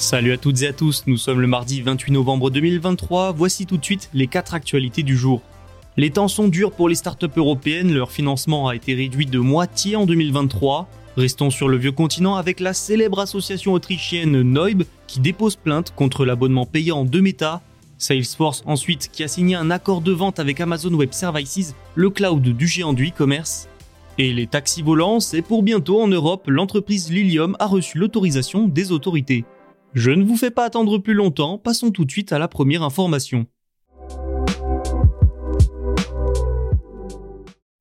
Salut à toutes et à tous, nous sommes le mardi 28 novembre 2023, voici tout de suite les 4 actualités du jour. Les temps sont durs pour les startups européennes, leur financement a été réduit de moitié en 2023. Restons sur le vieux continent avec la célèbre association autrichienne Neub qui dépose plainte contre l'abonnement payant de Meta. Salesforce ensuite qui a signé un accord de vente avec Amazon Web Services, le cloud du géant du e-commerce. Et les taxis volants, c'est pour bientôt en Europe, l'entreprise Lilium a reçu l'autorisation des autorités. Je ne vous fais pas attendre plus longtemps, passons tout de suite à la première information.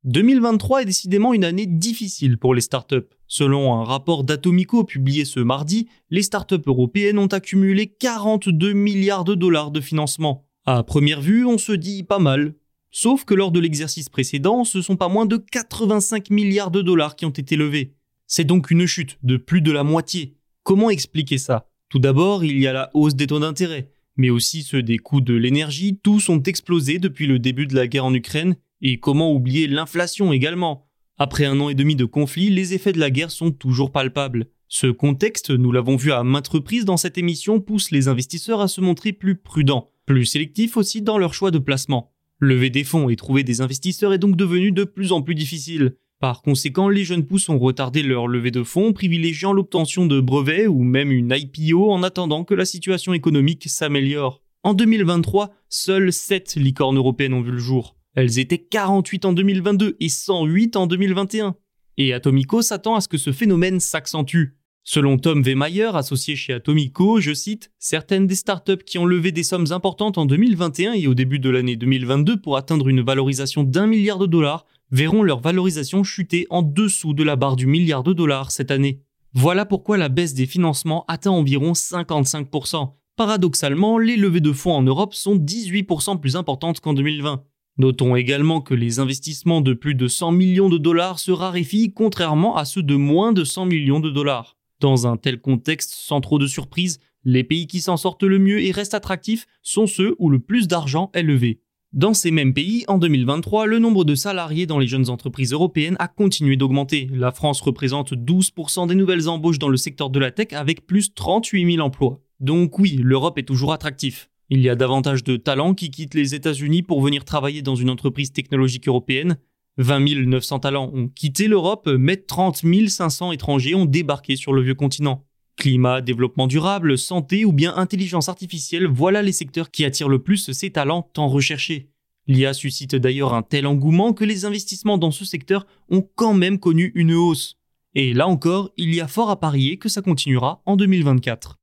2023 est décidément une année difficile pour les startups. Selon un rapport d'Atomico publié ce mardi, les startups européennes ont accumulé 42 milliards de dollars de financement. À première vue, on se dit pas mal. Sauf que lors de l'exercice précédent, ce sont pas moins de 85 milliards de dollars qui ont été levés. C'est donc une chute de plus de la moitié. Comment expliquer ça? Tout d'abord, il y a la hausse des taux d'intérêt, mais aussi ceux des coûts de l'énergie, tous ont explosé depuis le début de la guerre en Ukraine, et comment oublier l'inflation également? Après un an et demi de conflit, les effets de la guerre sont toujours palpables. Ce contexte, nous l'avons vu à maintes reprises dans cette émission, pousse les investisseurs à se montrer plus prudents, plus sélectifs aussi dans leur choix de placement. Lever des fonds et trouver des investisseurs est donc devenu de plus en plus difficile. Par conséquent, les jeunes pousses ont retardé leur levée de fonds, privilégiant l'obtention de brevets ou même une IPO en attendant que la situation économique s'améliore. En 2023, seules 7 licornes européennes ont vu le jour. Elles étaient 48 en 2022 et 108 en 2021. Et Atomico s'attend à ce que ce phénomène s'accentue. Selon Tom Wehmeyer, associé chez Atomico, je cite, certaines des startups qui ont levé des sommes importantes en 2021 et au début de l'année 2022 pour atteindre une valorisation d'un milliard de dollars verront leur valorisation chuter en dessous de la barre du milliard de dollars cette année. Voilà pourquoi la baisse des financements atteint environ 55%. Paradoxalement, les levées de fonds en Europe sont 18% plus importantes qu'en 2020. Notons également que les investissements de plus de 100 millions de dollars se raréfient contrairement à ceux de moins de 100 millions de dollars. Dans un tel contexte, sans trop de surprise, les pays qui s'en sortent le mieux et restent attractifs sont ceux où le plus d'argent est levé. Dans ces mêmes pays, en 2023, le nombre de salariés dans les jeunes entreprises européennes a continué d'augmenter. La France représente 12% des nouvelles embauches dans le secteur de la tech avec plus 38 000 emplois. Donc oui, l'Europe est toujours attractif. Il y a davantage de talents qui quittent les États-Unis pour venir travailler dans une entreprise technologique européenne. 20 900 talents ont quitté l'Europe, mais 30 500 étrangers ont débarqué sur le vieux continent. Climat, développement durable, santé ou bien intelligence artificielle, voilà les secteurs qui attirent le plus ces talents tant recherchés. L'IA suscite d'ailleurs un tel engouement que les investissements dans ce secteur ont quand même connu une hausse. Et là encore, il y a fort à parier que ça continuera en 2024.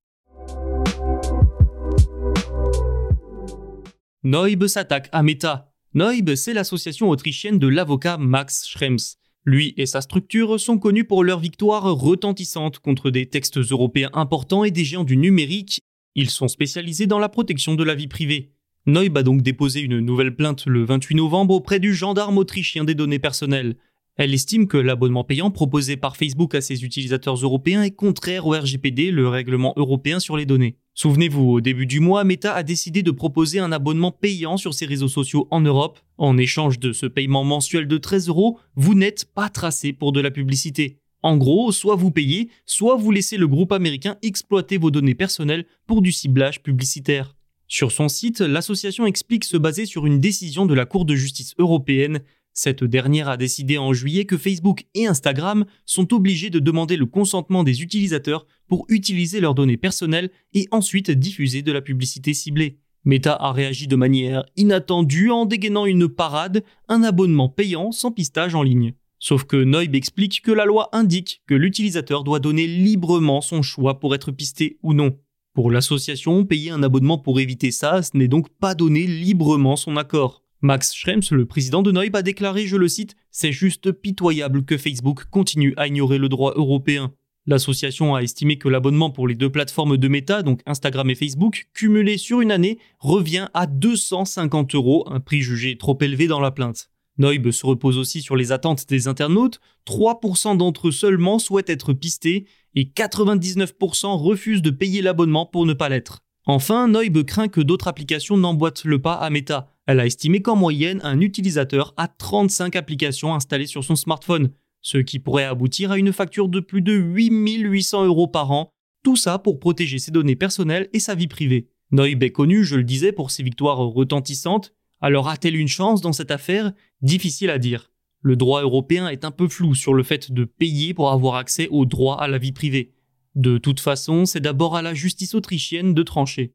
Neub s'attaque à Meta. Neub, c'est l'association autrichienne de l'avocat Max Schrems. Lui et sa structure sont connus pour leur victoire retentissante contre des textes européens importants et des géants du numérique. Ils sont spécialisés dans la protection de la vie privée. Neub a donc déposé une nouvelle plainte le 28 novembre auprès du gendarme autrichien des données personnelles. Elle estime que l'abonnement payant proposé par Facebook à ses utilisateurs européens est contraire au RGPD, le règlement européen sur les données. Souvenez-vous, au début du mois, Meta a décidé de proposer un abonnement payant sur ses réseaux sociaux en Europe. En échange de ce paiement mensuel de 13 euros, vous n'êtes pas tracé pour de la publicité. En gros, soit vous payez, soit vous laissez le groupe américain exploiter vos données personnelles pour du ciblage publicitaire. Sur son site, l'association explique se baser sur une décision de la Cour de justice européenne. Cette dernière a décidé en juillet que Facebook et Instagram sont obligés de demander le consentement des utilisateurs pour utiliser leurs données personnelles et ensuite diffuser de la publicité ciblée. Meta a réagi de manière inattendue en dégainant une parade, un abonnement payant sans pistage en ligne. Sauf que Noib explique que la loi indique que l'utilisateur doit donner librement son choix pour être pisté ou non. Pour l'association, payer un abonnement pour éviter ça, ce n'est donc pas donner librement son accord. Max Schrems, le président de Noib, a déclaré, je le cite, C'est juste pitoyable que Facebook continue à ignorer le droit européen. L'association a estimé que l'abonnement pour les deux plateformes de Meta, donc Instagram et Facebook, cumulé sur une année, revient à 250 euros, un prix jugé trop élevé dans la plainte. Noib se repose aussi sur les attentes des internautes, 3% d'entre eux seulement souhaitent être pistés et 99% refusent de payer l'abonnement pour ne pas l'être. Enfin, Noib craint que d'autres applications n'emboîtent le pas à Meta. Elle a estimé qu'en moyenne, un utilisateur a 35 applications installées sur son smartphone, ce qui pourrait aboutir à une facture de plus de 8800 euros par an, tout ça pour protéger ses données personnelles et sa vie privée. Noib est connu, je le disais, pour ses victoires retentissantes, alors a-t-elle une chance dans cette affaire? Difficile à dire. Le droit européen est un peu flou sur le fait de payer pour avoir accès au droit à la vie privée. De toute façon, c'est d'abord à la justice autrichienne de trancher.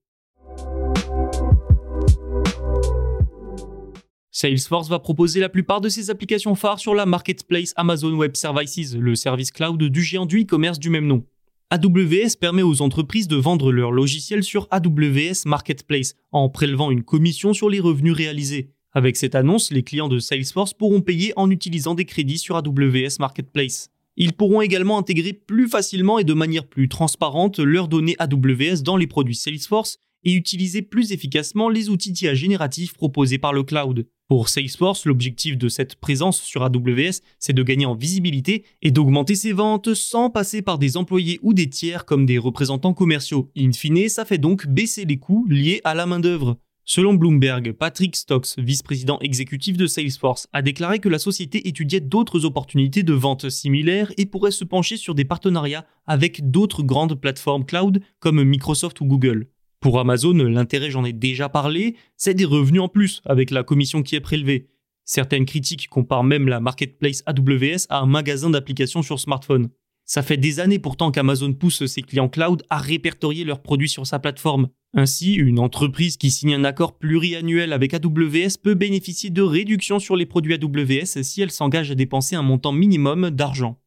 Salesforce va proposer la plupart de ses applications phares sur la marketplace Amazon Web Services, le service cloud du géant du e-commerce du même nom. AWS permet aux entreprises de vendre leurs logiciels sur AWS Marketplace en prélevant une commission sur les revenus réalisés. Avec cette annonce, les clients de Salesforce pourront payer en utilisant des crédits sur AWS Marketplace. Ils pourront également intégrer plus facilement et de manière plus transparente leurs données AWS dans les produits Salesforce et utiliser plus efficacement les outils d'IA génératifs proposés par le cloud. Pour Salesforce, l'objectif de cette présence sur AWS, c'est de gagner en visibilité et d'augmenter ses ventes sans passer par des employés ou des tiers comme des représentants commerciaux. In fine, ça fait donc baisser les coûts liés à la main-d'œuvre. Selon Bloomberg, Patrick Stocks, vice-président exécutif de Salesforce, a déclaré que la société étudiait d'autres opportunités de vente similaires et pourrait se pencher sur des partenariats avec d'autres grandes plateformes cloud comme Microsoft ou Google. Pour Amazon, l'intérêt, j'en ai déjà parlé, c'est des revenus en plus avec la commission qui est prélevée. Certaines critiques comparent même la marketplace AWS à un magasin d'applications sur smartphone. Ça fait des années pourtant qu'Amazon pousse ses clients cloud à répertorier leurs produits sur sa plateforme. Ainsi, une entreprise qui signe un accord pluriannuel avec AWS peut bénéficier de réductions sur les produits AWS si elle s'engage à dépenser un montant minimum d'argent.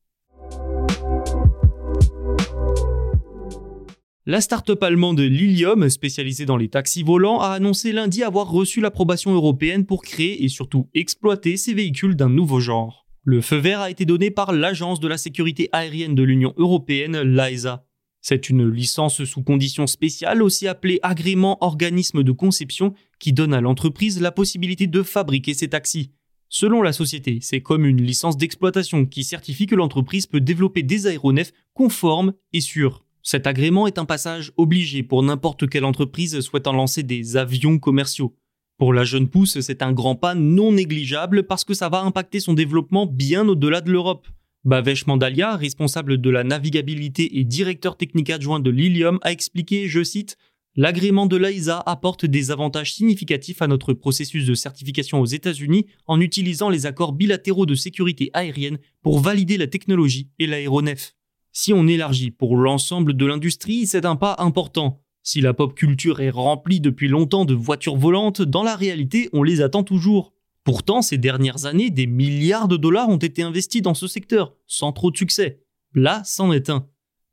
La start-up allemande Lilium, spécialisée dans les taxis volants, a annoncé lundi avoir reçu l'approbation européenne pour créer et surtout exploiter ces véhicules d'un nouveau genre. Le feu vert a été donné par l'Agence de la sécurité aérienne de l'Union européenne, l'AESA. C'est une licence sous conditions spéciales, aussi appelée agrément organisme de conception, qui donne à l'entreprise la possibilité de fabriquer ces taxis. Selon la société, c'est comme une licence d'exploitation qui certifie que l'entreprise peut développer des aéronefs conformes et sûrs. Cet agrément est un passage obligé pour n'importe quelle entreprise souhaitant lancer des avions commerciaux. Pour la jeune pousse, c'est un grand pas non négligeable parce que ça va impacter son développement bien au-delà de l'Europe. Bavesh Mandalia, responsable de la navigabilité et directeur technique adjoint de Lilium, a expliqué, je cite, L'agrément de l'AISA apporte des avantages significatifs à notre processus de certification aux États-Unis en utilisant les accords bilatéraux de sécurité aérienne pour valider la technologie et l'aéronef. Si on élargit pour l'ensemble de l'industrie, c'est un pas important. Si la pop culture est remplie depuis longtemps de voitures volantes, dans la réalité, on les attend toujours. Pourtant, ces dernières années, des milliards de dollars ont été investis dans ce secteur, sans trop de succès. Là, c'en est un.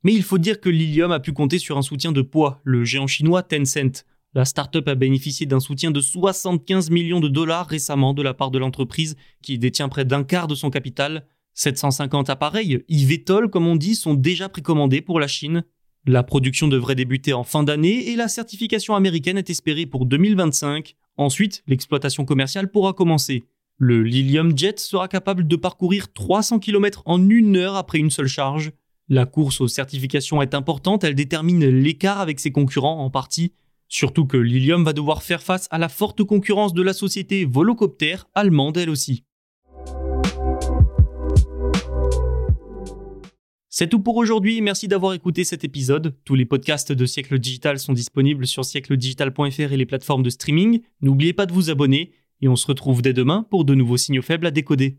Mais il faut dire que Lilium a pu compter sur un soutien de poids, le géant chinois Tencent. La startup a bénéficié d'un soutien de 75 millions de dollars récemment de la part de l'entreprise, qui détient près d'un quart de son capital, 750 appareils, eVTOL comme on dit, sont déjà précommandés pour la Chine. La production devrait débuter en fin d'année et la certification américaine est espérée pour 2025. Ensuite, l'exploitation commerciale pourra commencer. Le Lilium Jet sera capable de parcourir 300 km en une heure après une seule charge. La course aux certifications est importante, elle détermine l'écart avec ses concurrents en partie. Surtout que Lilium va devoir faire face à la forte concurrence de la société Volocopter, allemande elle aussi. C'est tout pour aujourd'hui, merci d'avoir écouté cet épisode. Tous les podcasts de Siècle Digital sont disponibles sur siècledigital.fr et les plateformes de streaming. N'oubliez pas de vous abonner et on se retrouve dès demain pour de nouveaux signaux faibles à décoder.